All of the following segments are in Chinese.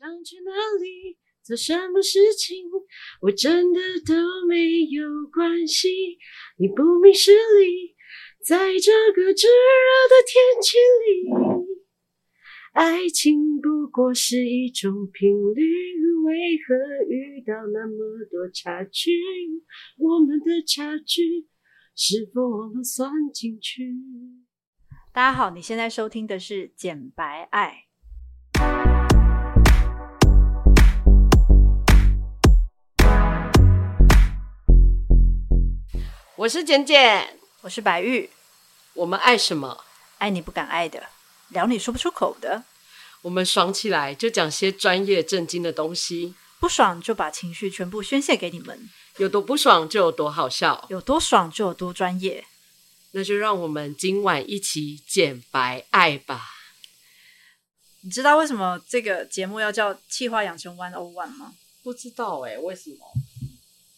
想去哪里，做什么事情，我真的都没有关系。你不明事理，在这个炙热的天气里，爱情不过是一种频率。为何遇到那么多差距？我们的差距是否忘了算进去？大家好，你现在收听的是《简白爱》。我是简简，我是白玉。我们爱什么？爱你不敢爱的，聊你说不出口的。我们爽起来就讲些专业正经的东西，不爽就把情绪全部宣泄给你们。有多不爽就有多好笑，有多爽就有多专业。那就让我们今晚一起简白爱吧。你知道为什么这个节目要叫《气化养成101》吗？不知道哎、欸，为什么？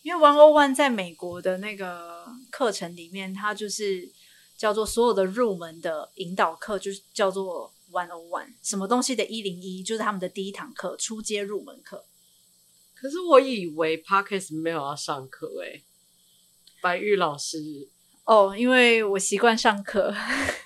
因为 One O One 在美国的那个课程里面，它就是叫做所有的入门的引导课，就是叫做。One O One，什么东西的一零一，就是他们的第一堂课，初阶入门课。可是我以为 Parkes 没有要上课诶、欸，白玉老师。哦，因为我习惯上课，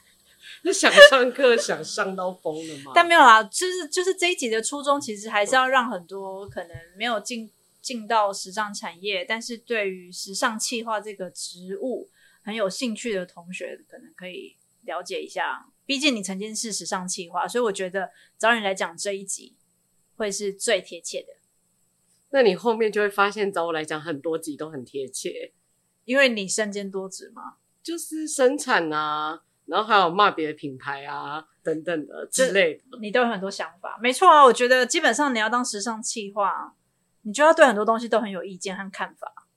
那想上课想上到疯了吗？但没有啦，就是就是这一集的初衷，其实还是要让很多可能没有进进到时尚产业，但是对于时尚企划这个职务很有兴趣的同学，可能可以了解一下。毕竟你曾经是时尚企划，所以我觉得找你来讲这一集会是最贴切的。那你后面就会发现找我来讲很多集都很贴切，因为你身兼多职嘛，就是生产啊，然后还有骂别的品牌啊等等的之类的，你都有很多想法。没错啊，我觉得基本上你要当时尚企划，你就要对很多东西都很有意见和看法。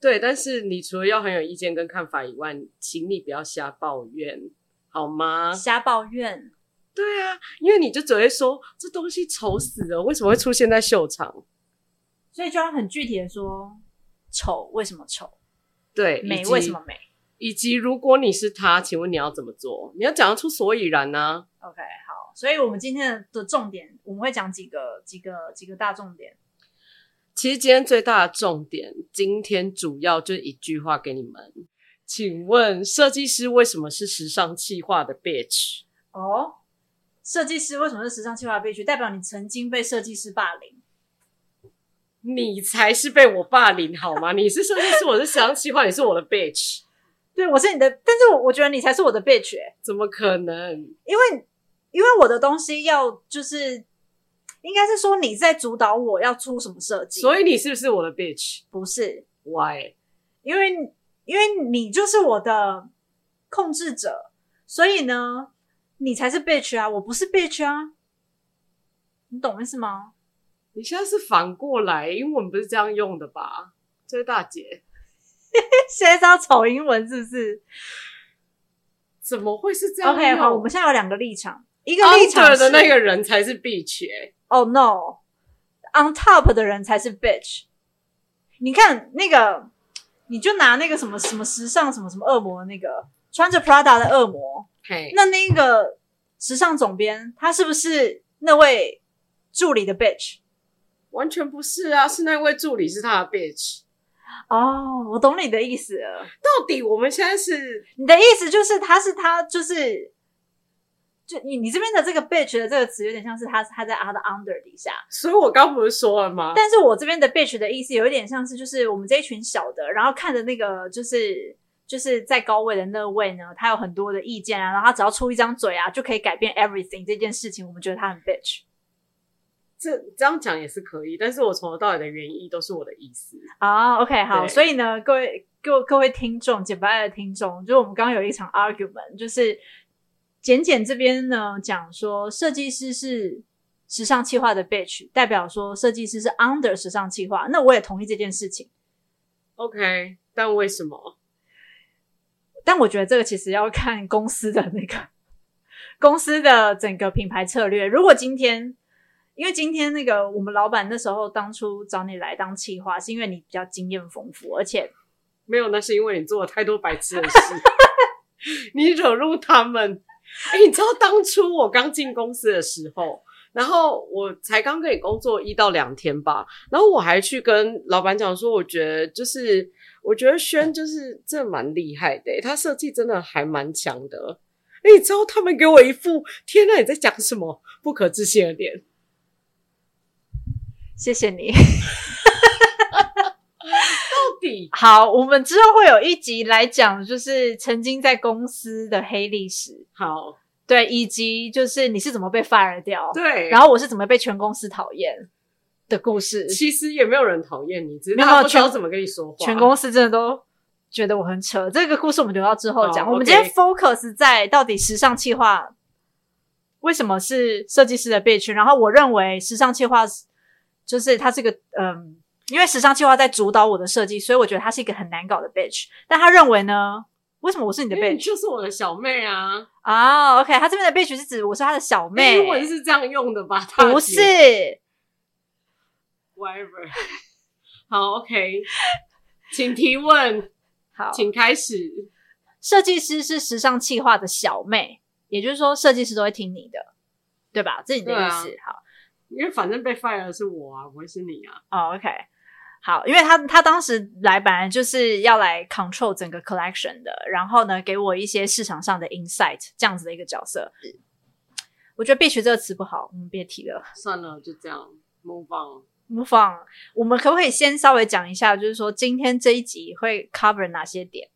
对，但是你除了要很有意见跟看法以外，请你不要瞎抱怨。好吗？瞎抱怨。对啊，因为你就只会说这东西丑死了，为什么会出现在秀场？所以就要很具体的说，丑为什么丑？对，美为什么美？以及如果你是他，请问你要怎么做？你要讲得出所以然呢？OK，好，所以我们今天的重点，我们会讲几个、几个、几个大重点。其实今天最大的重点，今天主要就一句话给你们。请问设计师为什么是时尚气化的 bitch？哦，设计师为什么是时尚气化的 bitch？代表你曾经被设计师霸凌。你才是被我霸凌好吗？你是设计师，我是时尚气化，你是我的 bitch。对，我是你的，但是我我觉得你才是我的 bitch 欸。怎么可能？因为因为我的东西要就是应该是说你在主导我要出什么设计，所以你是不是我的 bitch？不是，Why？因为。因为你就是我的控制者，所以呢，你才是 bitch 啊，我不是 bitch 啊，你懂意思吗？你现在是反过来，英文不是这样用的吧？这位大姐，现在是要炒英文是不是？怎么会是这样？OK，好，我们现在有两个立场，一个立场的那个人才是 bitch，欸，Oh no，on top 的人才是 bitch。你看那个。你就拿那个什么什么时尚什么什么恶魔那个穿着 Prada 的恶魔.那那个时尚总编他是不是那位助理的 bitch？完全不是啊，是那位助理是他的 bitch。哦，我懂你的意思了。到底我们现在是你的意思就是他是他就是。就你你这边的这个 bitch 的这个词有点像是他他在他的 under 底下，所以我刚不是说了吗？但是我这边的 bitch 的意思有一点像是就是我们这一群小的，然后看着那个就是就是在高位的那位呢，他有很多的意见啊，然后他只要出一张嘴啊，就可以改变 everything 这件事情，我们觉得他很 bitch。这这样讲也是可以，但是我从头到尾的原意都是我的意思啊。Oh, OK，好，所以呢，各位各各位听众，简白的听众，就是我们刚刚有一场 argument，就是。简简这边呢讲说，设计师是时尚企划的 bitch，代表说设计师是 under 时尚企划。那我也同意这件事情。OK，但为什么？但我觉得这个其实要看公司的那个公司的整个品牌策略。如果今天，因为今天那个我们老板那时候当初找你来当企划，是因为你比较经验丰富，而且没有，那是因为你做了太多白痴的事，你惹怒他们。哎、你知道当初我刚进公司的时候，然后我才刚跟你工作一到两天吧，然后我还去跟老板讲说，我觉得就是我觉得轩就是真的蛮厉害的，他设计真的还蛮强的。哎，你知道他们给我一副天哪，你在讲什么？不可置信的脸。谢谢你。好，我们之后会有一集来讲，就是曾经在公司的黑历史。好。对，以及就是你是怎么被 fire 掉？对，然后我是怎么被全公司讨厌的故事。其实也没有人讨厌你，只是他不知道怎么跟你说话。全公司真的都觉得我很扯。这个故事我们留到之后讲。哦、我们今天 focus 在到底时尚企划为什么是设计师的 bitch？然后我认为时尚企划就是它是个嗯，因为时尚企划在主导我的设计，所以我觉得它是一个很难搞的 bitch。但他认为呢？为什么我是你的 bitch？就是我的小妹啊！啊、oh,，OK，他这边的 bitch 是指我是他的小妹，英文是这样用的吧？不是，whatever。好，OK，请提问。好，请开始。设计师是时尚企划的小妹，也就是说，设计师都会听你的，对吧？这是你的意思。啊、好，因为反正被 fire 的是我啊，不会是你啊。哦、oh,，OK。好，因为他他当时来本来就是要来 control 整个 collection 的，然后呢，给我一些市场上的 insight 这样子的一个角色。我觉得 bitch 这个词不好，我们别提了。算了，就这样，move on，move on。我们可不可以先稍微讲一下，就是说今天这一集会 cover 哪些点？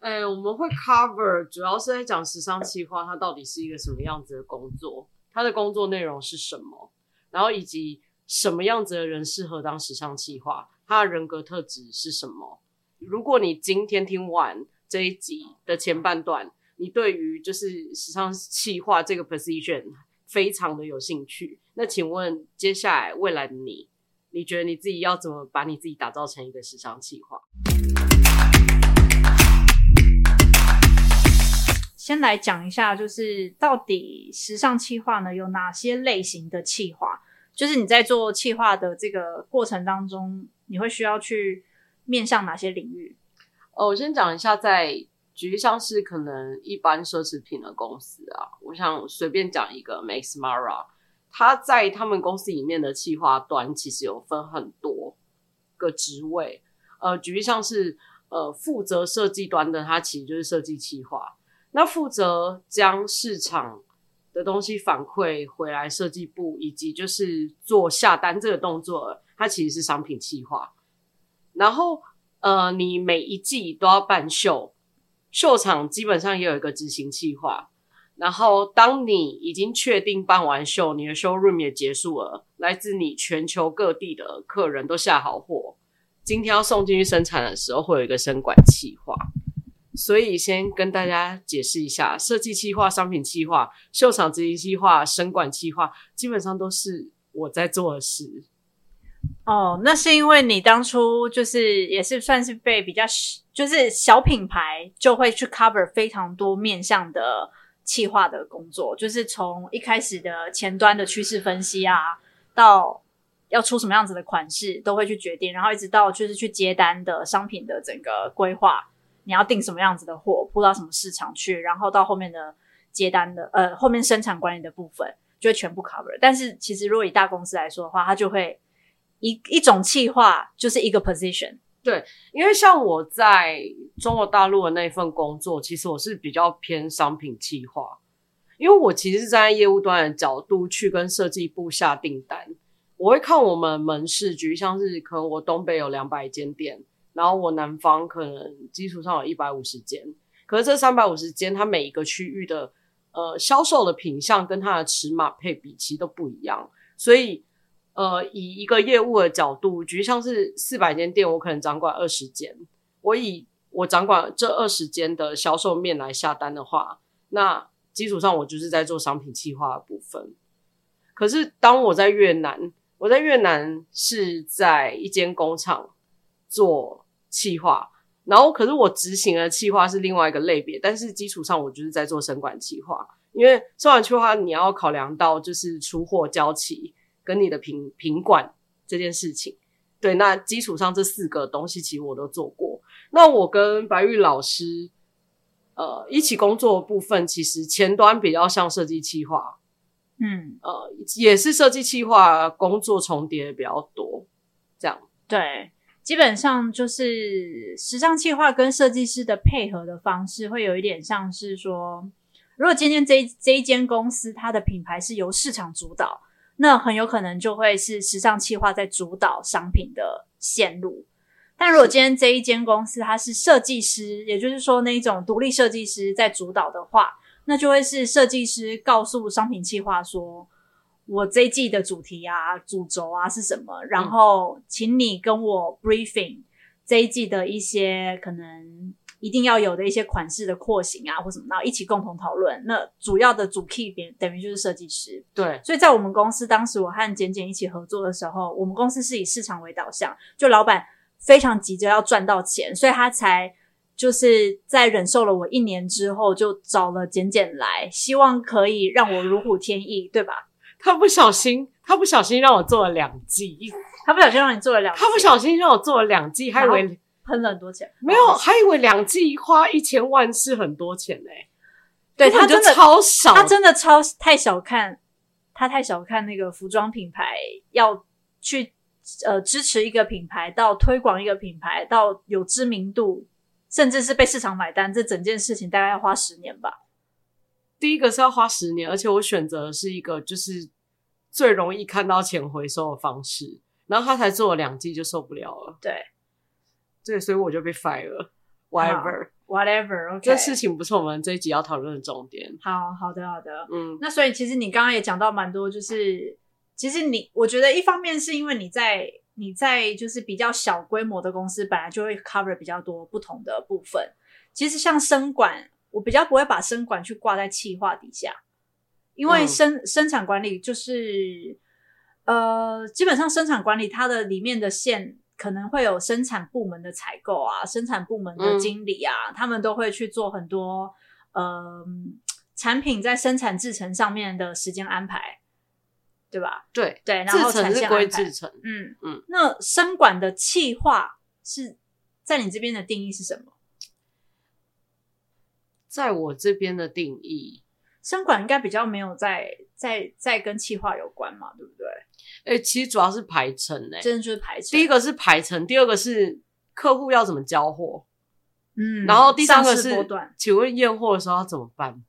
哎，我们会 cover 主要是在讲时尚企划，它到底是一个什么样子的工作，它的工作内容是什么，然后以及。什么样子的人适合当时尚企划？他的人格特质是什么？如果你今天听完这一集的前半段，你对于就是时尚企划这个 position 非常的有兴趣，那请问接下来未来的你，你觉得你自己要怎么把你自己打造成一个时尚企划？先来讲一下，就是到底时尚企划呢有哪些类型的企划？就是你在做企划的这个过程当中，你会需要去面向哪些领域？哦，我先讲一下在，在举例像是可能一般奢侈品的公司啊，我想随便讲一个 Max Mara，他在他们公司里面的企划端其实有分很多个职位。呃，举例像是呃负责设计端的，他其实就是设计企划，那负责将市场的东西反馈回来设计部，以及就是做下单这个动作，它其实是商品计划。然后，呃，你每一季都要办秀，秀场基本上也有一个执行计划。然后，当你已经确定办完秀，你的 showroom 也结束了，来自你全球各地的客人都下好货，今天要送进去生产的时候，会有一个生管计划。所以先跟大家解释一下，设计企划、商品企划、秀场执行企划、生管企划，基本上都是我在做的事。哦，那是因为你当初就是也是算是被比较就是小品牌就会去 cover 非常多面向的企划的工作，就是从一开始的前端的趋势分析啊，到要出什么样子的款式都会去决定，然后一直到就是去接单的商品的整个规划。你要订什么样子的货，铺到什么市场去，然后到后面的接单的，呃，后面生产管理的部分就会全部 cover。但是其实如果以大公司来说的话，它就会一一种企划就是一个 position。对，因为像我在中国大陆的那一份工作，其实我是比较偏商品企划，因为我其实是站在业务端的角度去跟设计部下订单，我会看我们门市局，像是可能我东北有两百间店。然后我南方可能基础上有一百五十间，可是这三百五十间，它每一个区域的呃销售的品相跟它的尺码配比其实都不一样，所以呃以一个业务的角度，举像是四百间店，我可能掌管二十间，我以我掌管这二十间的销售面来下单的话，那基础上我就是在做商品企划的部分。可是当我在越南，我在越南是在一间工厂做。企划，然后可是我执行的企划是另外一个类别，但是基础上我就是在做生管企划，因为生管企划你要考量到就是出货交期跟你的品品管这件事情。对，那基础上这四个东西其实我都做过。那我跟白玉老师呃一起工作的部分，其实前端比较像设计企划，嗯，呃，也是设计企划工作重叠比较多，这样。对，基本上就是时尚企划跟设计师的配合的方式，会有一点像是说，如果今天这这一间公司它的品牌是由市场主导，那很有可能就会是时尚企划在主导商品的线路。但如果今天这一间公司它是设计师，也就是说那一种独立设计师在主导的话，那就会是设计师告诉商品企划说：“我这一季的主题啊、主轴啊是什么？然后请你跟我 briefing 这一季的一些可能一定要有的一些款式的廓形啊或什么，然后一起共同讨论。那主要的主 key 点等于就是设计师。对，所以在我们公司当时我和简简一起合作的时候，我们公司是以市场为导向，就老板。非常急着要赚到钱，所以他才就是在忍受了我一年之后，就找了简简来，希望可以让我如虎添翼，对吧？他不小心，他不小心让我做了两季，他不小心让你做了两，他不小心让我做了两季，还以为喷了很多钱，没有，还以为两季花一千万是很多钱呢、欸。对，他真的超少，他真的超太小看，他太小看那个服装品牌要去。呃，支持一个品牌到推广一个品牌到有知名度，甚至是被市场买单，这整件事情大概要花十年吧。第一个是要花十年，而且我选择的是一个就是最容易看到钱回收的方式，然后他才做了两季就受不了了。对，对，所以我就被 fire 了。Whatever，whatever，okay。这事情不是我们这一集要讨论的重点。好好的，好的，嗯，那所以其实你刚刚也讲到蛮多，就是。其实你，我觉得一方面是因为你在你在就是比较小规模的公司，本来就会 cover 比较多不同的部分。其实像生管，我比较不会把生管去挂在企划底下，因为生、嗯、生产管理就是呃，基本上生产管理它的里面的线可能会有生产部门的采购啊，生产部门的经理啊，嗯、他们都会去做很多呃产品在生产制程上面的时间安排。对吧？对对，然后产线归制程。嗯嗯，那生管的气化是在你这边的定义是什么？在我这边的定义，生管应该比较没有在在在跟企划有关嘛，对不对？哎、欸，其实主要是排程呢、欸，真的就是排程。第一个是排程，第二个是客户要怎么交货，嗯，然后第三个是，请问验货的时候要怎么办？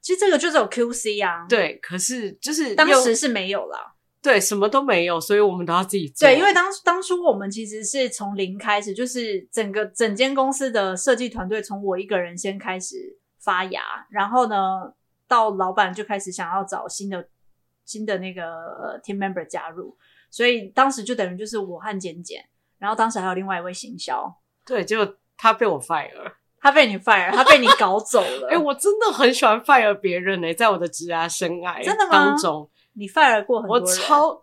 其实这个就是有 QC 啊，对，可是就是当时是没有啦，对，什么都没有，所以我们都要自己做。对，因为当当初我们其实是从零开始，就是整个整间公司的设计团队从我一个人先开始发芽，然后呢，到老板就开始想要找新的新的那个 team member 加入，所以当时就等于就是我和简简，然后当时还有另外一位行销，对，结果他被我 fire。他被你 fire，他被你搞走了。哎、欸，我真的很喜欢 fire 别人呢、欸，在我的职涯生涯真的吗？当中，你 fire 过很多人，我超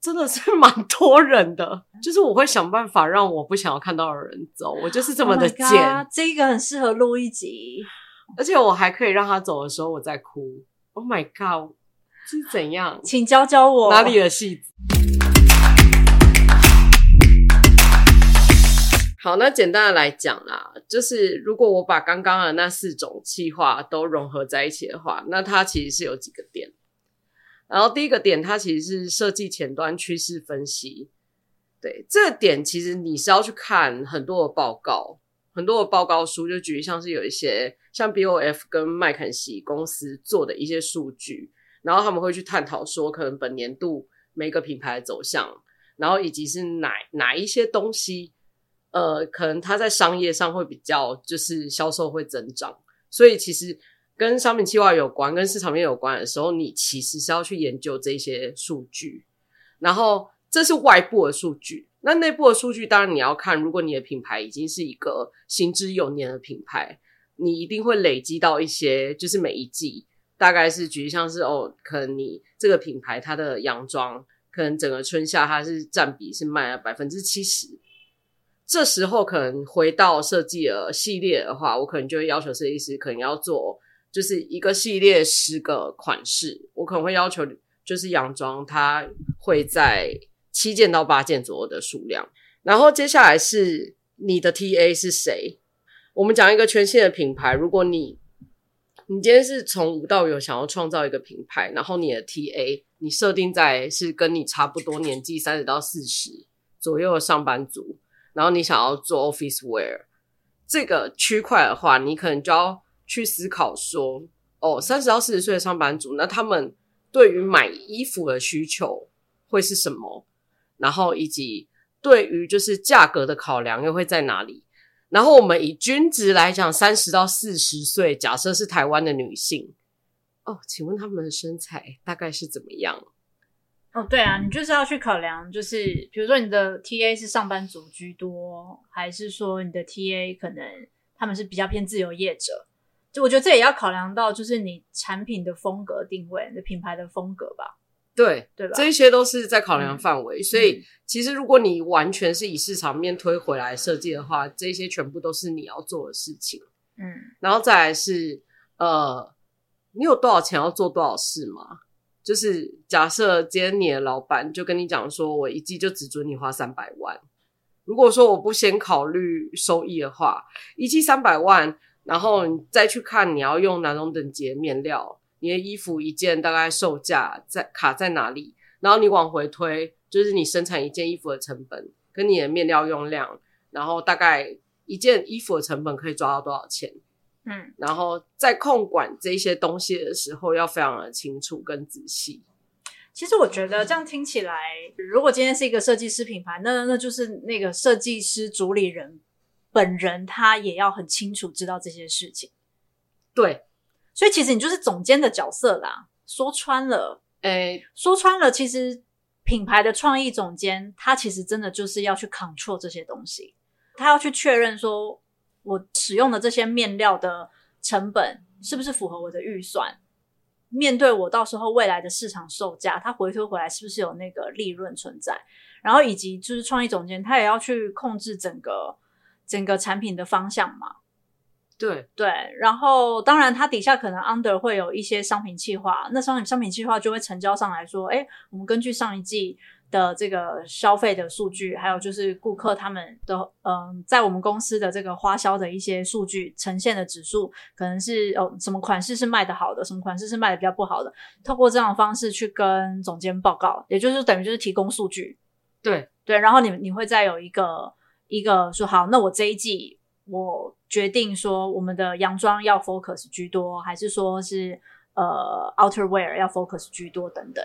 真的是 蛮多人的，就是我会想办法让我不想要看到的人走，我就是这么的贱。Oh、这个很适合录一集，而且我还可以让他走的时候我在哭。Oh my god，这是怎样？请教教我哪里的戏子。好，那简单的来讲啦，就是如果我把刚刚的那四种气化都融合在一起的话，那它其实是有几个点。然后第一个点，它其实是设计前端趋势分析。对，这个点其实你是要去看很多的报告，很多的报告书，就举例像是有一些像 BOF 跟麦肯锡公司做的一些数据，然后他们会去探讨说，可能本年度每个品牌的走向，然后以及是哪哪一些东西。呃，可能它在商业上会比较，就是销售会增长，所以其实跟商品企划有关、跟市场面有关的时候，你其实是要去研究这些数据。然后这是外部的数据，那内部的数据当然你要看。如果你的品牌已经是一个行之有年的品牌，你一定会累积到一些，就是每一季大概是举例像是哦，可能你这个品牌它的洋装，可能整个春夏它是占比是卖了百分之七十。这时候可能回到设计的系列的话，我可能就会要求设计师可能要做，就是一个系列十个款式，我可能会要求就是洋装它会在七件到八件左右的数量。然后接下来是你的 TA 是谁？我们讲一个全新的品牌，如果你你今天是从无到有想要创造一个品牌，然后你的 TA 你设定在是跟你差不多年纪三十到四十左右的上班族，然后你想要做 office wear 这个区块的话，你可能就要去思考说，哦，三十到四十岁的上班族，那他们对于买衣服的需求会是什么？然后以及对于就是价格的考量又会在哪里？然后我们以均值来讲，三十到四十岁，假设是台湾的女性，哦，请问他们的身材大概是怎么样？哦，对啊，你就是要去考量，就是比如说你的 TA 是上班族居多，还是说你的 TA 可能他们是比较偏自由业者？就我觉得这也要考量到，就是你产品的风格定位，你的品牌的风格吧。对，对吧？这些都是在考量范围，嗯、所以其实如果你完全是以市场面推回来设计的话，这些全部都是你要做的事情。嗯，然后再来是呃，你有多少钱要做多少事吗？就是假设今天你的老板就跟你讲说，我一季就只准你花三百万。如果说我不先考虑收益的话，一季三百万，然后你再去看你要用哪种等级的面料。你的衣服一件大概售价在卡在哪里？然后你往回推，就是你生产一件衣服的成本跟你的面料用量，然后大概一件衣服的成本可以抓到多少钱？嗯，然后在控管这些东西的时候要非常的清楚跟仔细。其实我觉得这样听起来，如果今天是一个设计师品牌，那那就是那个设计师主理人本人他也要很清楚知道这些事情。对。所以其实你就是总监的角色啦，说穿了，诶、欸，说穿了，其实品牌的创意总监他其实真的就是要去 control 这些东西，他要去确认说我使用的这些面料的成本是不是符合我的预算，面对我到时候未来的市场售价，他回推回来是不是有那个利润存在，然后以及就是创意总监他也要去控制整个整个产品的方向嘛。对。对，然后当然，它底下可能 under 会有一些商品计划，那商品商品计划就会成交上来说，哎，我们根据上一季的这个消费的数据，还有就是顾客他们的嗯、呃，在我们公司的这个花销的一些数据呈现的指数，可能是哦什么款式是卖的好的，什么款式是卖的比较不好的，透过这样的方式去跟总监报告，也就是等于就是提供数据，对。对，然后你你会再有一个一个说好，那我这一季。我决定说，我们的洋装要 focus 居多，还是说是呃 outerwear 要 focus 居多等等，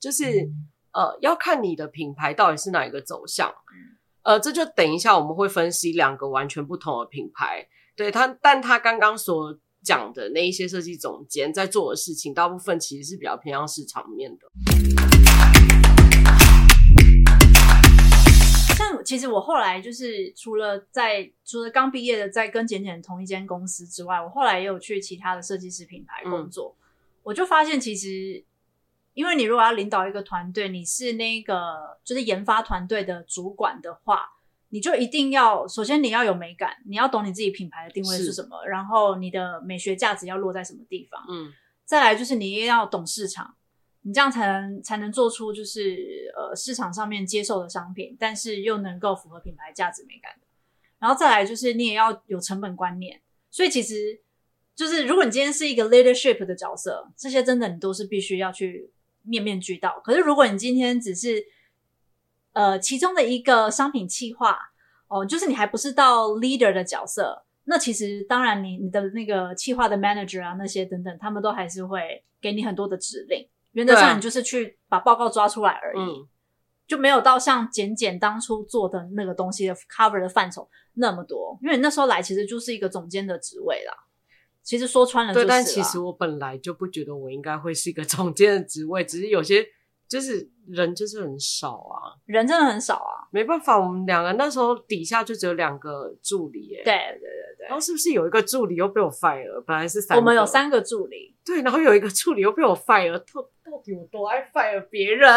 就是、嗯、呃要看你的品牌到底是哪一个走向。嗯、呃，这就等一下我们会分析两个完全不同的品牌。对他，但他刚刚所讲的那一些设计总监在做的事情，大部分其实是比较偏向市场面的。像其实我后来就是除了在除了刚毕业的在跟简简同一间公司之外，我后来也有去其他的设计师品牌工作。嗯、我就发现，其实因为你如果要领导一个团队，你是那个就是研发团队的主管的话，你就一定要首先你要有美感，你要懂你自己品牌的定位是什么，然后你的美学价值要落在什么地方。嗯，再来就是你也要懂市场。你这样才能才能做出就是呃市场上面接受的商品，但是又能够符合品牌价值美感的。然后再来就是你也要有成本观念。所以其实就是如果你今天是一个 leadership 的角色，这些真的你都是必须要去面面俱到。可是如果你今天只是呃其中的一个商品企划哦，就是你还不是到 leader 的角色，那其实当然你你的那个企划的 manager 啊那些等等，他们都还是会给你很多的指令。原则上，你就是去把报告抓出来而已，嗯、就没有到像简简当初做的那个东西的 cover 的范畴那么多。因为你那时候来，其实就是一个总监的职位啦。其实说穿了，就是，对，但其实我本来就不觉得我应该会是一个 总监的职位，只是有些就是人就是很少啊，人真的很少啊，没办法，我们两个那时候底下就只有两个助理哎，对对对对。然后是不是有一个助理又被我 fire 了？本来是我们有三个助理。对，然后有一个助理又被我 fire 了。到到底有多爱 fire 别人？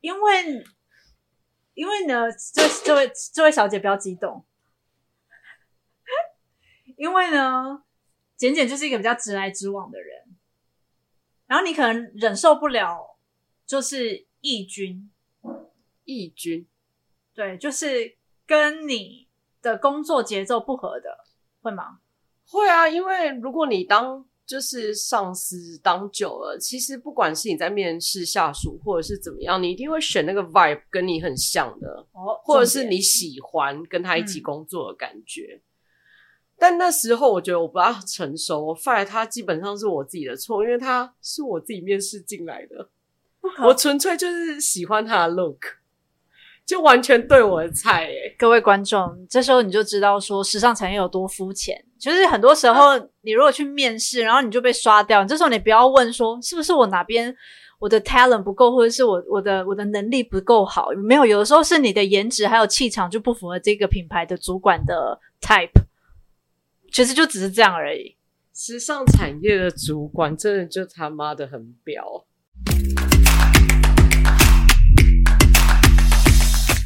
因为因为呢，这这位这位小姐不要激动。因为呢，简简就是一个比较直来直往的人。然后你可能忍受不了，就是异军。异军，对，就是跟你的工作节奏不合的。会吗？会啊，因为如果你当就是上司当久了，其实不管是你在面试下属，或者是怎么样，你一定会选那个 vibe 跟你很像的，哦，或者是你喜欢跟他一起工作的感觉。嗯、但那时候我觉得我不大成熟，我 fire 他基本上是我自己的错，因为他是我自己面试进来的，我纯粹就是喜欢他的 look。就完全对我的菜各位观众，这时候你就知道说时尚产业有多肤浅。就是很多时候，你如果去面试，然后你就被刷掉，这时候你不要问说是不是我哪边我的 talent 不够，或者是我我的我的能力不够好，没有，有的时候是你的颜值还有气场就不符合这个品牌的主管的 type。其实就只是这样而已。时尚产业的主管真的就他妈的很婊。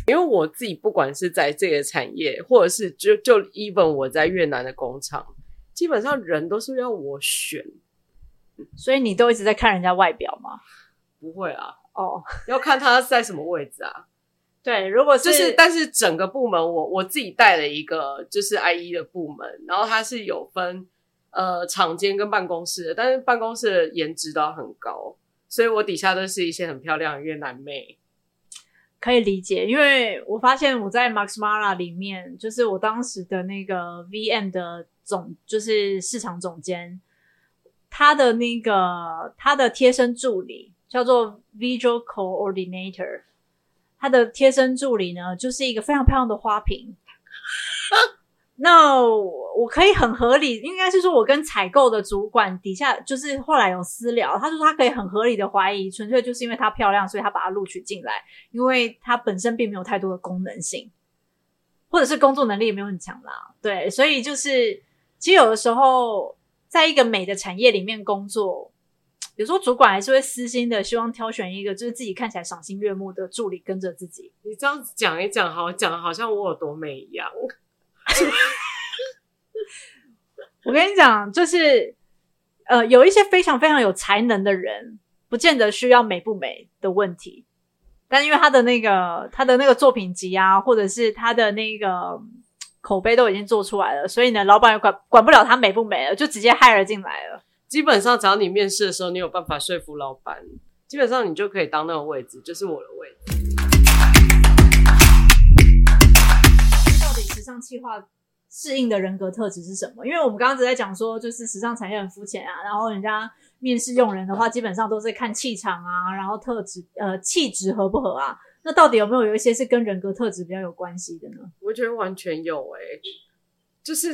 因为我自己不管是在这个产业，或者是就就 even 我在越南的工厂，基本上人都是要我选，所以你都一直在看人家外表吗？不会啊，哦，要看他在什么位置啊。对，如果是就是，但是整个部门我我自己带了一个就是 IE 的部门，然后它是有分呃厂间跟办公室的，但是办公室的颜值都很高，所以我底下都是一些很漂亮的越南妹。可以理解，因为我发现我在 Max Mara 里面，就是我当时的那个 VM 的总，就是市场总监，他的那个他的贴身助理叫做 Visual Coordinator，他的贴身助理呢，就是一个非常漂亮的花瓶。那我可以很合理，应该是说，我跟采购的主管底下，就是后来有私聊，他说他可以很合理的怀疑，纯粹就是因为她漂亮，所以他把她录取进来，因为她本身并没有太多的功能性，或者是工作能力也没有很强啦。对，所以就是，其实有的时候，在一个美的产业里面工作，有时候主管还是会私心的希望挑选一个就是自己看起来赏心悦目的助理跟着自己。你这样子讲一讲，好讲的好像我有多美一样。我跟你讲，就是呃，有一些非常非常有才能的人，不见得需要美不美的问题，但因为他的那个他的那个作品集啊，或者是他的那个口碑都已经做出来了，所以呢，老板也管管不了他美不美了，就直接 hire 进来了。基本上，只要你面试的时候，你有办法说服老板，基本上你就可以当那个位置，就是我的位置。时尚企划适应的人格特质是什么？因为我们刚刚只在讲说，就是时尚产业很肤浅啊，然后人家面试用人的话，基本上都是看气场啊，然后特质呃气质合不合啊。那到底有没有有一些是跟人格特质比较有关系的呢？我觉得完全有诶、就是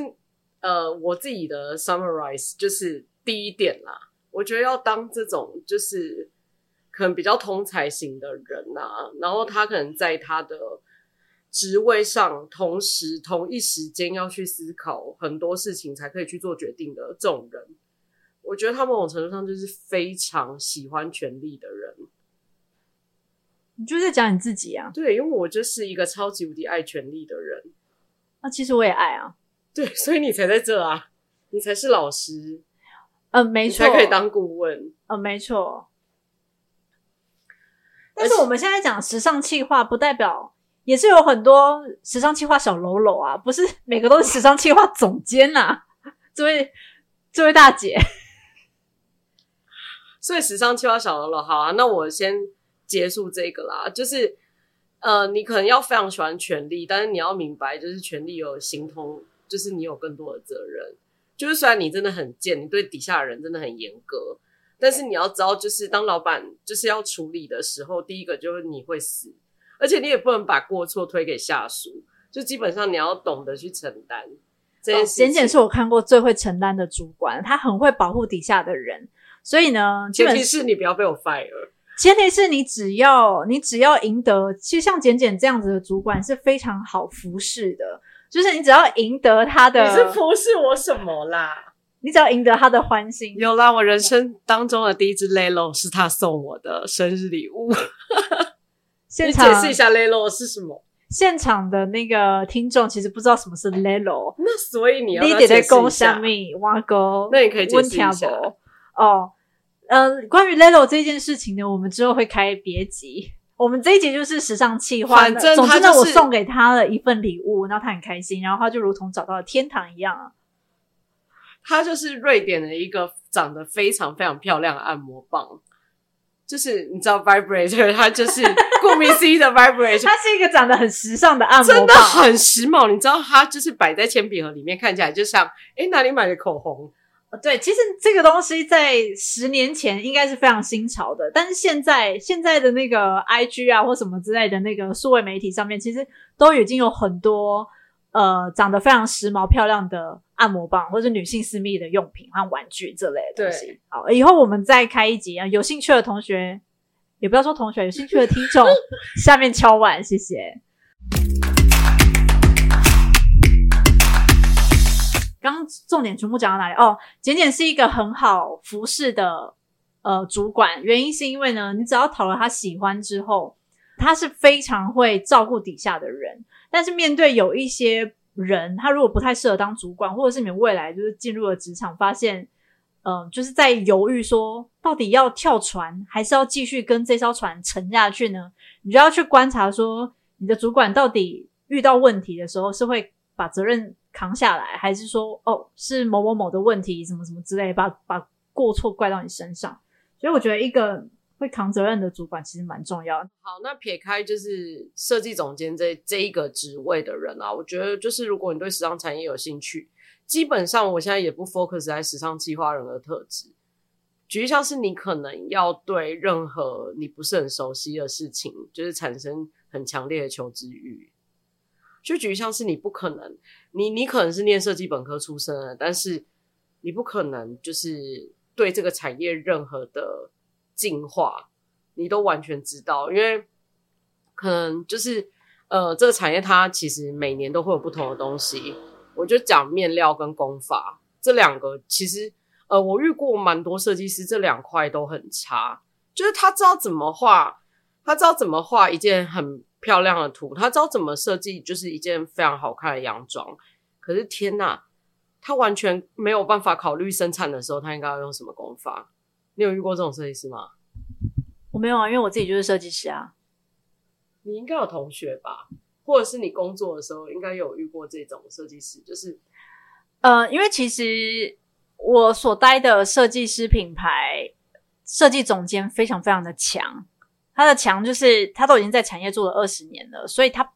呃我自己的 summarize 就是第一点啦，我觉得要当这种就是可能比较通才型的人啊，然后他可能在他的。职位上，同时同一时间要去思考很多事情，才可以去做决定的这种人，我觉得他某种程度上就是非常喜欢权力的人。你就在讲你自己啊？对，因为我就是一个超级无敌爱权力的人。那、啊、其实我也爱啊。对，所以你才在这啊，你才是老师。嗯、呃，没错，才可以当顾问。嗯、呃，没错。但是我们现在讲时尚气话，不代表。也是有很多时尚企划小喽啰啊，不是每个都是时尚企划总监呐、啊，这位这位大姐。所以时尚企划小喽啰，好啊，那我先结束这个啦。就是呃，你可能要非常喜欢权力，但是你要明白，就是权力有形同，就是你有更多的责任。就是虽然你真的很贱，你对底下的人真的很严格，但是你要知道，就是当老板就是要处理的时候，第一个就是你会死。而且你也不能把过错推给下属，就基本上你要懂得去承担这件事情。简简是我看过最会承担的主管，他很会保护底下的人，所以呢，前提是你不要被我 fire。前提是你只要你只要赢得，其实像简简这样子的主管是非常好服侍的，就是你只要赢得他的，你是服侍我什么啦？你只要赢得他的欢心。有啦，我人生当中的第一只 Lelo 是他送我的生日礼物。现场你解释一下 Lelo 是什么？现场的那个听众其实不知道什么是 Lelo，那所以你要，要解释一下。挖沟，那你可以解释一下。哦，呃，关于 Lelo 这件事情呢，我们之后会开别集。我们这一集就是时尚企划，反正、就是、总之呢，我送给他了一份礼物，然后他很开心，然后他就如同找到了天堂一样啊。它就是瑞典的一个长得非常非常漂亮的按摩棒。就是你知道，vibrator，它就是顾名思义的 vibrator，它是一个长得很时尚的按摩棒，真的很时髦。你知道，它就是摆在铅笔盒里面，看起来就像诶哪里买的口红。对，其实这个东西在十年前应该是非常新潮的，但是现在现在的那个 IG 啊或什么之类的那个数位媒体上面，其实都已经有很多呃长得非常时髦漂亮的按摩棒，或者女性私密的用品和玩具这类的东西。好，以后我们再开一集啊，有兴趣的同学，也不要说同学，有兴趣的听众，下面敲碗，谢谢。刚重点全部讲到哪里？哦，简简是一个很好服侍的呃主管，原因是因为呢，你只要讨了他喜欢之后，他是非常会照顾底下的人。但是面对有一些人，他如果不太适合当主管，或者是你们未来就是进入了职场，发现嗯、就是在犹豫说到底要跳船，还是要继续跟这艘船沉下去呢？你就要去观察说，你的主管到底遇到问题的时候是会把责任。扛下来，还是说哦，是某某某的问题，什么什么之类，把把过错怪到你身上。所以我觉得一个会扛责任的主管其实蛮重要。好，那撇开就是设计总监这这一个职位的人啊，我觉得就是如果你对时尚产业有兴趣，基本上我现在也不 focus 在时尚计划人的特质。举例像是你可能要对任何你不是很熟悉的事情，就是产生很强烈的求知欲。就举像是你不可能，你你可能是念设计本科出身的，但是你不可能就是对这个产业任何的进化，你都完全知道，因为可能就是呃，这个产业它其实每年都会有不同的东西。我就讲面料跟工法这两个，其实呃，我遇过蛮多设计师，这两块都很差，就是他知道怎么画，他知道怎么画一件很。漂亮的图，他知道怎么设计，就是一件非常好看的洋装。可是天呐，他完全没有办法考虑生产的时候，他应该要用什么工法？你有遇过这种设计师吗？我没有啊，因为我自己就是设计师啊。你应该有同学吧，或者是你工作的时候应该有遇过这种设计师，就是呃，因为其实我所待的设计师品牌设计总监非常非常的强。他的强就是他都已经在产业做了二十年了，所以他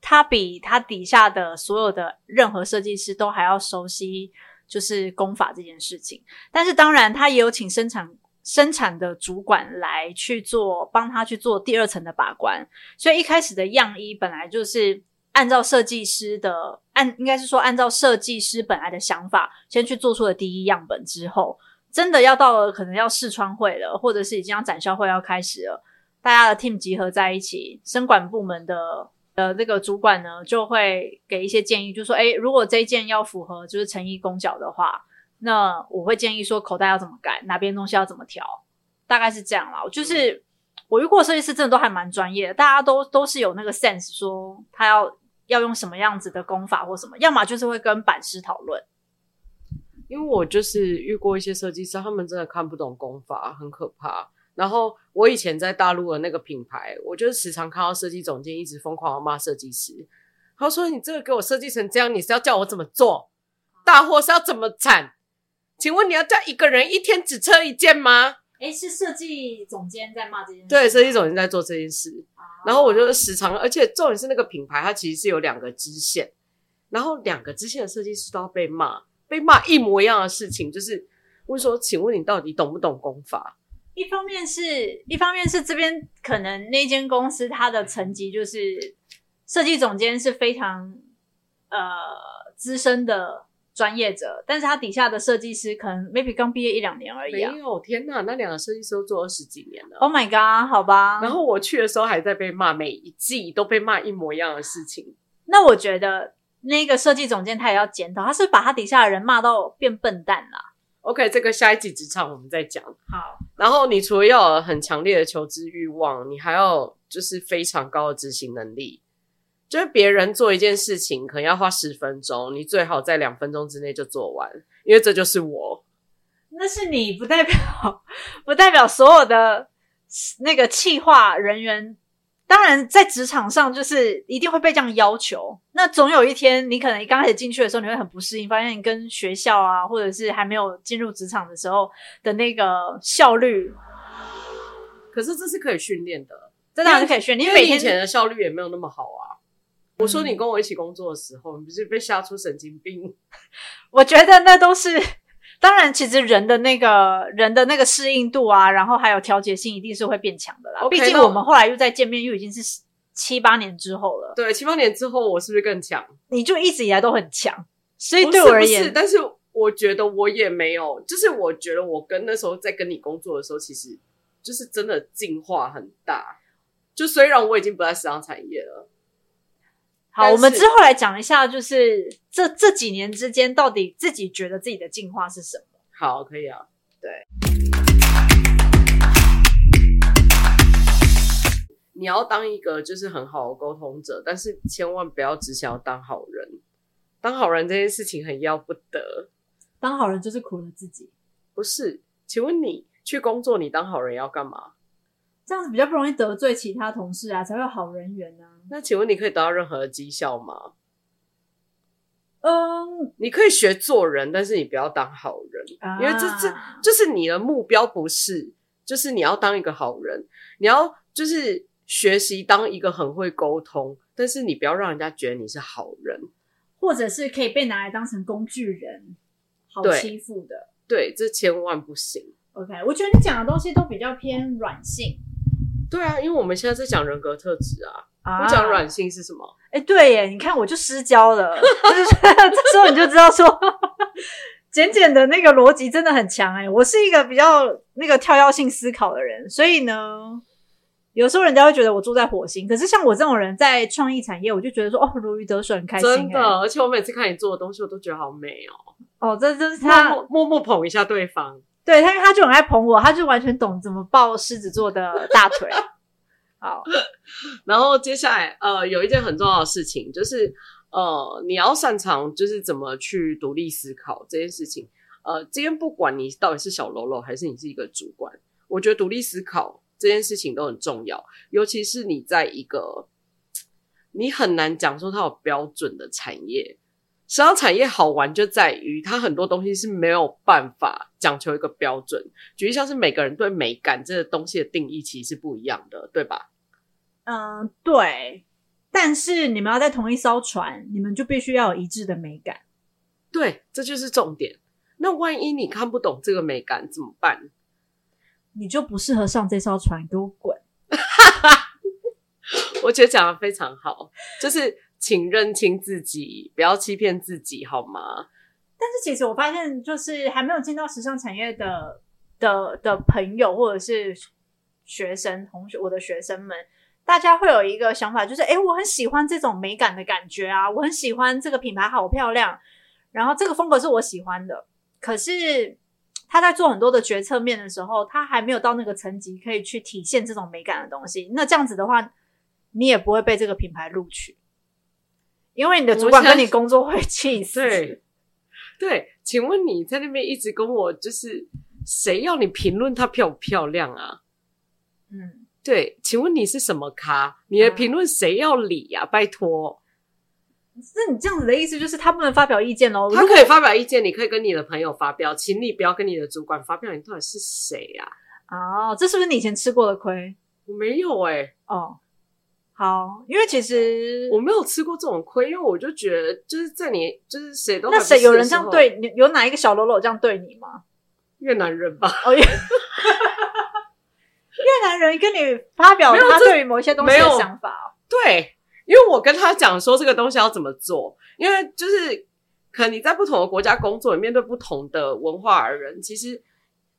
他比他底下的所有的任何设计师都还要熟悉，就是工法这件事情。但是当然，他也有请生产生产的主管来去做，帮他去做第二层的把关。所以一开始的样衣本来就是按照设计师的按，应该是说按照设计师本来的想法，先去做出了第一样本之后，真的要到了可能要试穿会了，或者是已经要展销会要开始了。大家的 team 集合在一起，生管部门的呃这个主管呢，就会给一些建议，就说：哎，如果这一件要符合就是成衣工脚的话，那我会建议说口袋要怎么改，哪边东西要怎么调，大概是这样啦。就是我遇过设计师真的都还蛮专业的，大家都都是有那个 sense，说他要要用什么样子的工法或什么，要么就是会跟版师讨论。因为我就是遇过一些设计师，他们真的看不懂工法，很可怕。然后我以前在大陆的那个品牌，我就时常看到设计总监一直疯狂的骂设计师。他说：“你这个给我设计成这样，你是要叫我怎么做？大货是要怎么产？请问你要叫一个人一天只测一件吗？”诶，是设计总监在骂这件事。对，设计总监在做这件事。然后我就时常，而且重点是那个品牌，它其实是有两个支线，然后两个支线的设计师都要被骂，被骂一模一样的事情，就是问说：“请问你到底懂不懂工法？”一方面是一方面是这边可能那间公司它的层级就是设计总监是非常呃资深的专业者，但是他底下的设计师可能 maybe 刚毕业一两年而已啊。没有，天哪，那两个设计师都做二十几年了。Oh my god，好吧。然后我去的时候还在被骂，每一季都被骂一模一样的事情。那我觉得那个设计总监他也要检讨，他是把他底下的人骂到变笨蛋了。OK，这个下一集职场我们再讲。好，然后你除了要有很强烈的求知欲望，你还要就是非常高的执行能力。就是别人做一件事情可能要花十分钟，你最好在两分钟之内就做完，因为这就是我。那是你，不代表 不代表所有的那个企划人员当然在职场上就是一定会被这样要求。那总有一天，你可能刚开始进去的时候，你会很不适应，发现你跟学校啊，或者是还没有进入职场的时候的那个效率。可是这是可以训练的，这当然是可以训练。你每天以前的效率也没有那么好啊。我说你跟我一起工作的时候，嗯、你不是被吓出神经病？我觉得那都是。当然，其实人的那个人的那个适应度啊，然后还有调节性，一定是会变强的啦。Okay, 毕竟我们后来又再见面，又已经是七八年之后了。对，七八年之后，我是不是更强？你就一直以来都很强，所以对我而言，不是不是，但是我觉得我也没有，就是我觉得我跟那时候在跟你工作的时候，其实就是真的进化很大。就虽然我已经不在时尚产业了。好，我们之后来讲一下，就是这这几年之间，到底自己觉得自己的进化是什么？好，可以啊。对，你要当一个就是很好的沟通者，但是千万不要只想要当好人。当好人这件事情很要不得。当好人就是苦了自己。不是？请问你去工作，你当好人要干嘛？这样子比较不容易得罪其他同事啊，才会有好人缘呢、啊。那请问你可以得到任何的绩效吗？嗯，你可以学做人，但是你不要当好人，啊、因为这这就是你的目标不是，就是你要当一个好人，你要就是学习当一个很会沟通，但是你不要让人家觉得你是好人，或者是可以被拿来当成工具人，好欺负的。对，对，这千万不行。OK，我觉得你讲的东西都比较偏软性。对啊，因为我们现在在讲人格特质啊，啊我讲软性是什么？哎，对耶，你看我就失焦了，就是 这时候你就知道说，简简的那个逻辑真的很强哎，我是一个比较那个跳跃性思考的人，所以呢，有时候人家会觉得我住在火星，可是像我这种人在创意产业，我就觉得说哦，如鱼得水，很开心。真的，而且我每次看你做的东西，我都觉得好美哦。哦，这这是他默默捧一下对方。对他，因为他就很爱捧我，他就完全懂怎么抱狮子座的大腿。好，然后接下来，呃，有一件很重要的事情，就是呃，你要擅长就是怎么去独立思考这件事情。呃，今天不管你到底是小喽啰还是你是一个主管，我觉得独立思考这件事情都很重要，尤其是你在一个你很难讲说它有标准的产业。时尚产业好玩就在于它很多东西是没有办法讲求一个标准，举例像是每个人对美感这个东西的定义其实是不一样的，对吧？嗯，对。但是你们要在同一艘船，你们就必须要有一致的美感。对，这就是重点。那万一你看不懂这个美感怎么办？你就不适合上这艘船，给我滚！我觉得讲的非常好，就是。请认清自己，不要欺骗自己，好吗？但是其实我发现，就是还没有进到时尚产业的的的朋友，或者是学生同学，我的学生们，大家会有一个想法，就是诶，我很喜欢这种美感的感觉啊，我很喜欢这个品牌，好漂亮，然后这个风格是我喜欢的。可是他在做很多的决策面的时候，他还没有到那个层级，可以去体现这种美感的东西。那这样子的话，你也不会被这个品牌录取。因为你的主管跟你工作会气死。对，对，请问你在那边一直跟我，就是谁要你评论她漂不漂亮啊？嗯，对，请问你是什么咖？你的评论谁要理呀、啊？拜托，那你这样子的意思就是他不能发表意见哦？他可以发表意见，你可以跟你的朋友发表，请你不要跟你的主管发表。你到底是谁呀、啊？哦，这是不是你以前吃过的亏？我没有哎、欸。哦。好，因为其实我没有吃过这种亏，因为我就觉得就是在你就是谁都那谁有人这样对你，有哪一个小喽啰这样对你吗？越南人吧，哦，越越南人跟你发表他对于某一些东西的想法，对，因为我跟他讲说这个东西要怎么做，因为就是可能你在不同的国家工作，你面对不同的文化而人，其实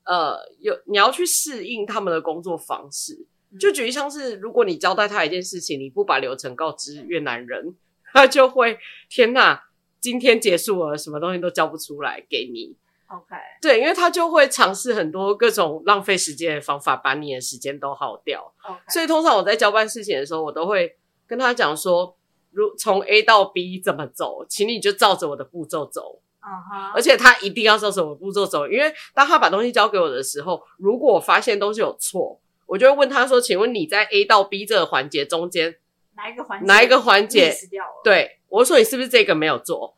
呃有你要去适应他们的工作方式。就举例像是，如果你交代他一件事情，你不把流程告知越南人，他就会天哪，今天结束了，什么东西都交不出来给你。OK，对，因为他就会尝试很多各种浪费时间的方法，把你的时间都耗掉。OK，所以通常我在交办事情的时候，我都会跟他讲说，如从 A 到 B 怎么走，请你就照着我的步骤走。嗯哼，而且他一定要照着我步骤走，因为当他把东西交给我的时候，如果我发现东西有错。我就会问他说：“请问你在 A 到 B 这个环节中间哪一个环节？哪一个环节 miss 掉了？”对，我说：“你是不是这个没有做？”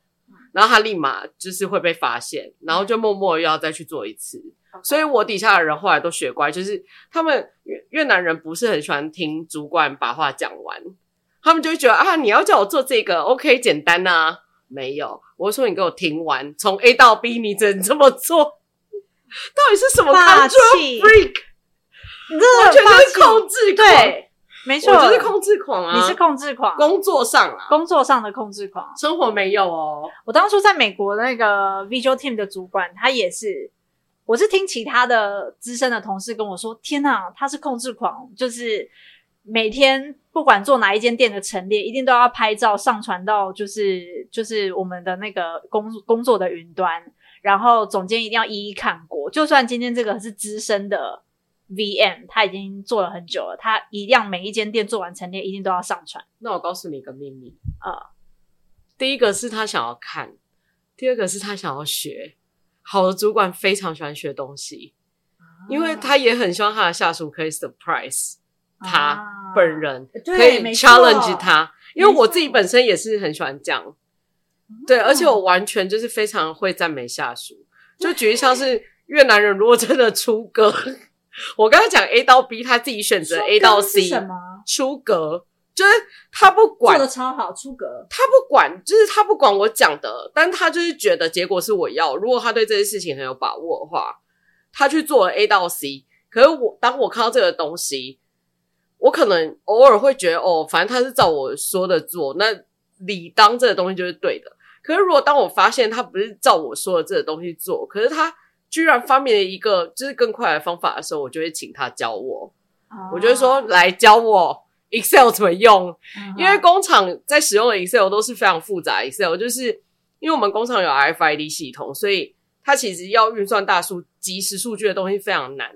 然后他立马就是会被发现，然后就默默又要再去做一次。所以我底下的人后来都学乖，就是他们越越南人不是很喜欢听主管把话讲完，他们就会觉得啊，你要叫我做这个，OK，简单啊。没有，我说你给我听完，从 A 到 B，你只能这么做。到底是什么 control freak？完全就是控制狂，对，没错，我就是控制狂啊！你是控制狂，工作上啊，工作上的控制狂，生活没有哦。我当初在美国那个 visual team 的主管，他也是，我是听其他的资深的同事跟我说，天哪，他是控制狂，就是每天。不管做哪一间店的陈列，一定都要拍照上传到就是就是我们的那个工工作的云端，然后总监一定要一一看过。就算今天这个是资深的 VM，他已经做了很久了，他一样每一间店做完陈列，一定都要上传。那我告诉你一个秘密啊，呃，第一个是他想要看，第二个是他想要学。好的主管非常喜欢学东西，啊，因为他也很希望他的下属可以 surprise。他本人可以 challenge 他，因为我自己本身也是很喜欢这样，对，而且我完全就是非常会赞美下属。就举例像是越南人，如果真的出格，我刚才讲 A 到 B，他自己选择 A 到 C，什么出格？就是他不管做的超好，出格，他不管，就是他不管我讲的，但他就是觉得结果是我要。如果他对这件事情很有把握的话，他去做了 A 到 C。可是我当我看到这个东西。我可能偶尔会觉得，哦，反正他是照我说的做，那理当这个东西就是对的。可是如果当我发现他不是照我说的这个东西做，可是他居然发明了一个就是更快的方法的时候，我就会请他教我。Oh. 我就会说，来教我 Excel 怎么用，uh-huh. 因为工厂在使用的 Excel 都是非常复杂 Excel，就是因为我们工厂有 RFID 系统，所以它其实要运算大数即时数据的东西非常难，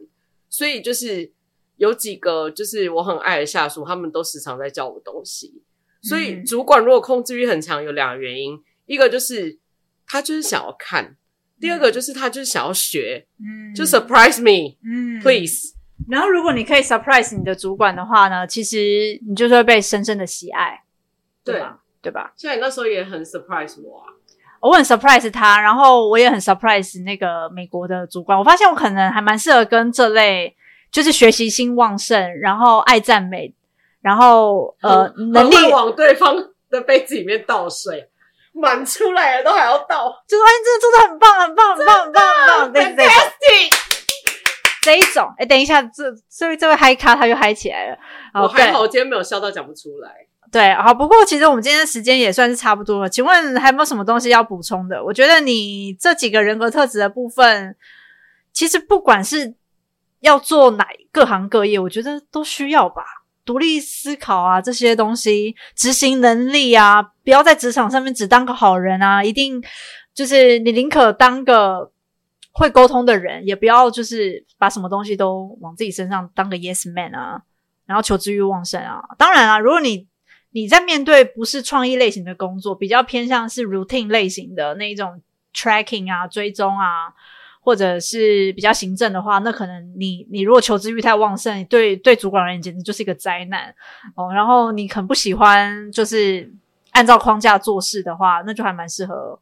所以就是。有几个就是我很爱的下属，他们都时常在教我东西。所以主管如果控制欲很强，有两个原因：一个就是他就是想要看，第二个就是他就是想要学。嗯，就 surprise me，嗯，please。然后如果你可以 surprise 你的主管的话呢，其实你就是会被深深的喜爱，对吧？对吧？像你那时候也很 surprise 我啊，我很 surprise 他，然后我也很 surprise 那个美国的主管。我发现我可能还蛮适合跟这类。就是学习心旺盛，然后爱赞美，然后呃，能力往对方的杯子里面倒水，满出来了都还要倒，就是哎，真的做的很棒，很棒，很棒，很棒，很棒，fantastic！这一种，哎，等一下，这这位这位嗨咖他又嗨起来了。我还好，我今天没有笑到讲不出来。对，好，不过其实我们今天的时间也算是差不多了。请问还有没有什么东西要补充的？我觉得你这几个人格特质的部分，其实不管是。要做哪各行各业，我觉得都需要吧。独立思考啊，这些东西，执行能力啊，不要在职场上面只当个好人啊，一定就是你宁可当个会沟通的人，也不要就是把什么东西都往自己身上当个 yes man 啊，然后求知欲旺盛啊。当然啊，如果你你在面对不是创意类型的工作，比较偏向是 routine 类型的那一种 tracking 啊，追踪啊。或者是比较行政的话，那可能你你如果求知欲太旺盛，对对主管而言简直就是一个灾难哦。然后你很不喜欢就是按照框架做事的话，那就还蛮适合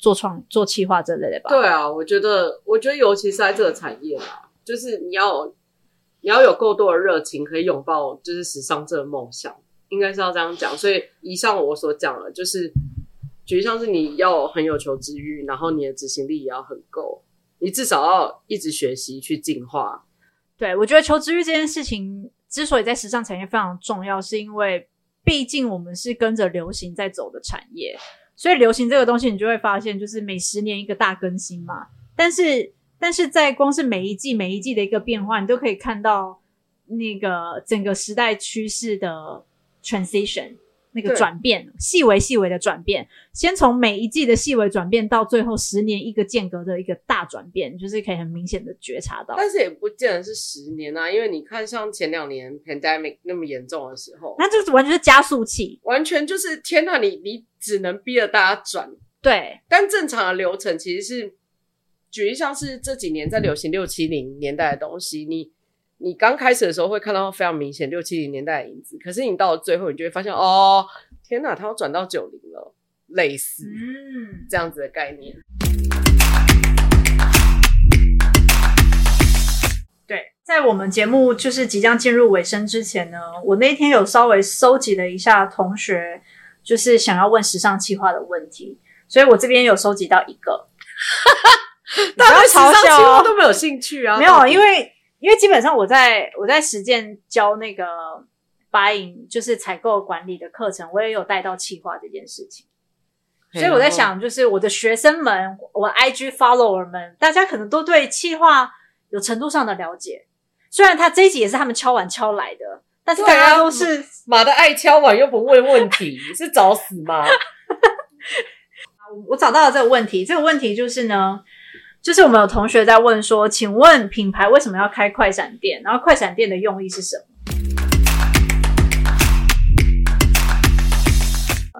做创做企划这类的吧。对啊，我觉得我觉得尤其是在这个产业啊，就是你要你要有够多的热情，可以拥抱就是时尚这个梦想，应该是要这样讲。所以以上我所讲的，就是举例像是你要很有求知欲，然后你的执行力也要很够。你至少要一直学习去进化。对，我觉得求知欲这件事情之所以在时尚产业非常重要，是因为毕竟我们是跟着流行在走的产业，所以流行这个东西你就会发现，就是每十年一个大更新嘛。但是，但是在光是每一季每一季的一个变化，你都可以看到那个整个时代趋势的 transition。那个转变，细微细微的转变，先从每一季的细微转变，到最后十年一个间隔的一个大转变，就是可以很明显的觉察到。但是也不见得是十年啊，因为你看，像前两年 pandemic 那么严重的时候，那这个完全是加速器，完全就是天呐，你你只能逼着大家转。对，但正常的流程其实是，举例像是这几年在流行六七零年代的东西，你你刚开始的时候会看到非常明显六七零年代的影子，可是你到了最后，你就会发现哦，天哪，它要转到九零了，类似嗯这样子的概念。对，在我们节目就是即将进入尾声之前呢，我那天有稍微收集了一下同学就是想要问时尚企划的问题，所以我这边有收集到一个，大家嘲笑都没有兴趣啊，没有，因为。因为基本上我在我在实践教那个 buying 就是采购管理的课程，我也有带到企划这件事情，所以我在想，就是我的学生们，我 IG follower 们，大家可能都对企划有程度上的了解。虽然他这一集也是他们敲碗敲来的，但是大家都是妈的爱敲碗又不问问题，是找死吗？我找到了这个问题，这个问题就是呢。就是我们有同学在问说，请问品牌为什么要开快闪店？然后快闪店的用意是什么？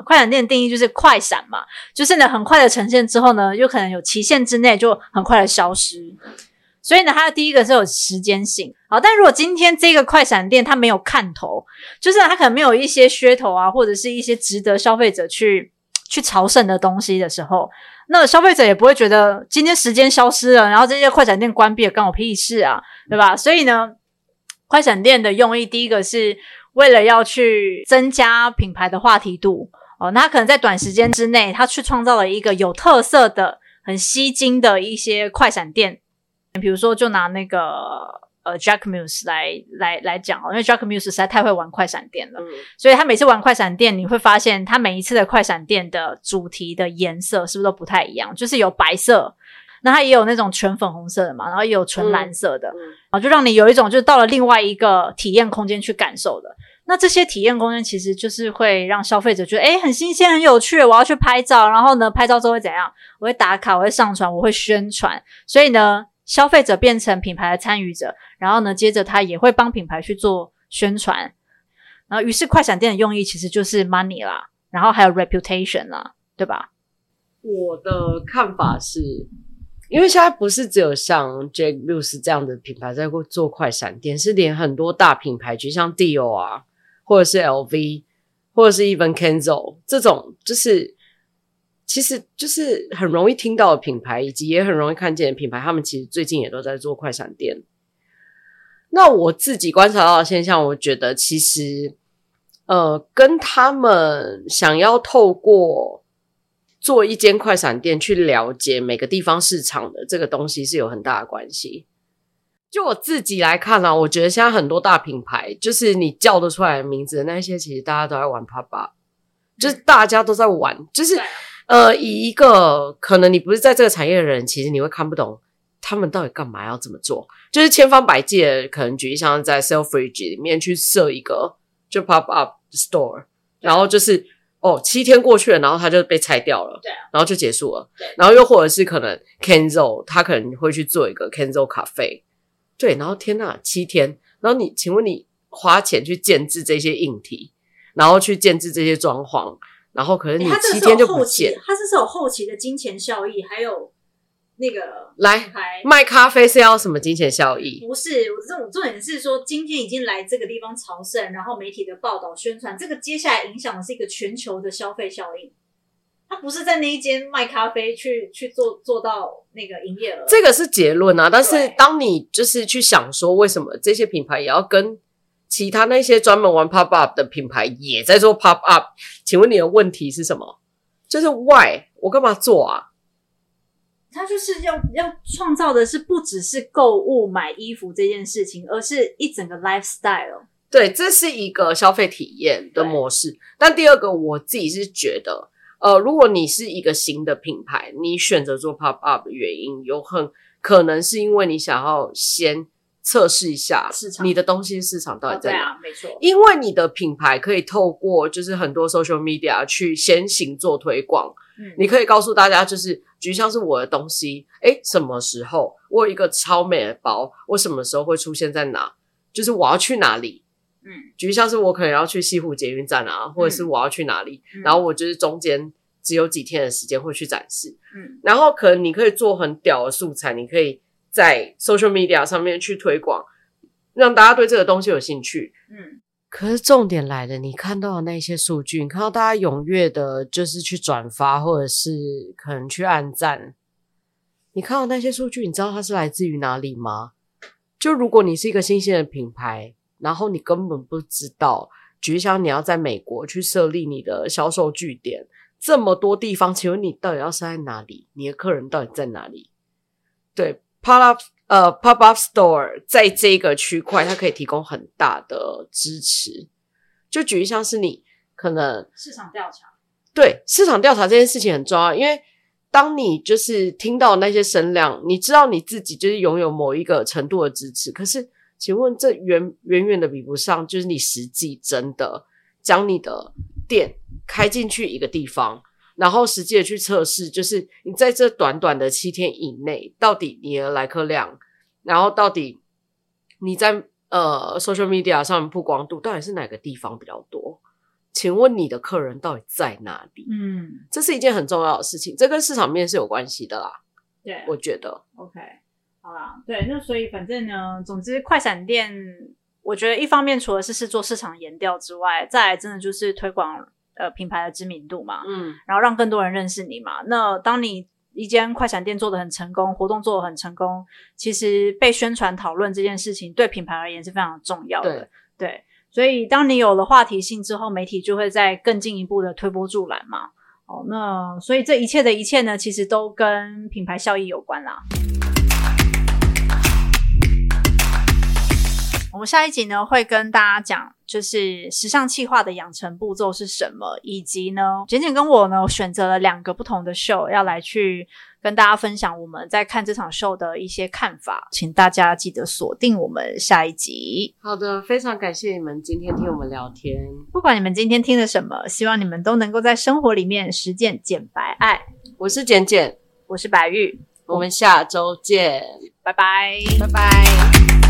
快闪店的定义就是快闪嘛，就是呢很快的呈现之后呢，又可能有期限之内就很快的消失。所以呢，它的第一个是有时间性。好，但如果今天这个快闪店它没有看头，就是它可能没有一些噱头啊，或者是一些值得消费者去去朝圣的东西的时候。那消费者也不会觉得今天时间消失了，然后这些快闪店关闭了，关我屁事啊，对吧？所以呢，快闪店的用意，第一个是为了要去增加品牌的话题度哦。那可能在短时间之内，他去创造了一个有特色的、很吸睛的一些快闪店，比如说就拿那个。呃，Jacquemus 来来来讲哦，因为 Jacquemus 实在太会玩快闪电了，嗯，所以他每次玩快闪电，你会发现他每一次的快闪电的主题的颜色是不是都不太一样？就是有白色，那它也有那种全粉红色的嘛，然后也有纯蓝色的，啊，嗯，就让你有一种就是到了另外一个体验空间去感受的。那这些体验空间其实就是会让消费者觉得，诶，很新鲜、很有趣，我要去拍照，然后呢，拍照之后会怎样？我会打卡，我会上传，我会宣传，所以呢。消费者变成品牌的参与者，然后呢，接着他也会帮品牌去做宣传，然后于是快闪店的用意其实就是 money 啦，然后还有 reputation 啦，对吧？我的看法是，因为现在不是只有像 Jacquemus 这样的品牌在做快闪店，是连很多大品牌，就像 Dior 啊，或者是 LV，或者是 Even Kenzo 这种，就是。其实就是很容易听到的品牌，以及也很容易看见的品牌，他们其实最近也都在做快闪店。那我自己观察到的现象，我觉得其实，呃，跟他们想要透过做一间快闪店去了解每个地方市场的这个东西是有很大的关系。就我自己来看、啊，我觉得现在很多大品牌，就是你叫得出来的名字的那些，其实大家都在玩 pop up，就是大家都在玩，就是。呃，以一个可能你不是在这个产业的人，其实你会看不懂他们到底干嘛要这么做，就是千方百计可能举例像在 Selfridges 里面去设一个就 pop up store，然后就是哦七天过去了，然后它就被拆掉了，对，然后就结束了，对，然后又或者是可能 Kenzo 他可能会去做一个 Kenzo 咖啡，对，然后天呐，七天，然后你请问你花钱去建置这些硬体，然后去建置这些装潢。然后可能你七天就不见，它这是有后期的金钱效益，还有那个来卖咖啡是要什么金钱效益？不是，我这种重点是说，今天已经来这个地方朝圣，然后媒体的报道宣传，这个接下来影响的是一个全球的消费效应。他不是在那一间卖咖啡去去做做到那个营业额，这个是结论啊。但是当你就是去想说，为什么这些品牌也要跟？其他那些专门玩 pop up 的品牌也在做 pop up，请问你的问题是什么？就是 why 我干嘛做啊？他就是要要创造的是不只是购物买衣服这件事情，而是一整个 lifestyle。对，这是一个消费体验的模式。但第二个，我自己是觉得，呃，如果你是一个新的品牌，你选择做 pop up 的原因，有很可能是因为你想要先。测试一下市场，你的东西市场到底在哪？哦、对啊，没错。因为你的品牌可以透过就是很多 social media 去先行做推广。嗯，你可以告诉大家，就是就像是我的东西，诶，什么时候我有一个超美的包，我什么时候会出现在哪？就是我要去哪里？嗯，就像是我可能要去西湖捷运站啊，或者是我要去哪里？嗯、然后我就是中间只有几天的时间会去展示。嗯，然后可能你可以做很屌的素材，你可以。在 social media 上面去推广，让大家对这个东西有兴趣。嗯，可是重点来了，你看到的那些数据，你看到大家踊跃的，就是去转发，或者是可能去按赞。你看到那些数据，你知道它是来自于哪里吗？就如果你是一个新兴的品牌，然后你根本不知道，举例像你要在美国去设立你的销售据点，这么多地方，请问你到底要设在哪里？你的客人到底在哪里？对，pop up 呃 pop up store 在这个区块，它可以提供很大的支持。就举一像是你可能市场调查，对，市场调查这件事情很重要，因为。当你就是听到那些声量，你知道你自己就是拥有某一个程度的支持，可是，请问这远远远的比不上，就是你实际真的将你的店开进去一个地方，然后实际的去测试，就是你在这短短的七天以内，到底你的来客量，然后到底你在呃 social media 上面曝光度，到底是哪个地方比较多？请问你的客人到底在哪里？嗯，这是一件很重要的事情，这跟市场面是有关系的啦。对，我觉得。OK，好啦，对，那所以反正呢，总之快闪店，我觉得一方面除了是是做市场研调之外，再来真的就是推广呃品牌的知名度嘛，嗯，然后让更多人认识你嘛。那当你一间快闪店做的很成功，活动做的很成功，其实被宣传讨论这件事情对品牌而言是非常重要的。对。对所以，当你有了话题性之后，媒体就会在更进一步的推波助澜嘛。哦，那所以这一切的一切呢，其实都跟品牌效益有关啦。我们下一集呢，会跟大家讲，就是时尚企划的养成步骤是什么，以及呢，简简跟我呢选择了两个不同的秀，要来去跟大家分享我们在看这场秀的一些看法，请大家记得锁定我们下一集。好的，非常感谢你们今天听我们聊天。不管你们今天听了什么，希望你们都能够在生活里面实践简白爱。我是简简，我是白玉，我们下周见，拜拜，拜拜。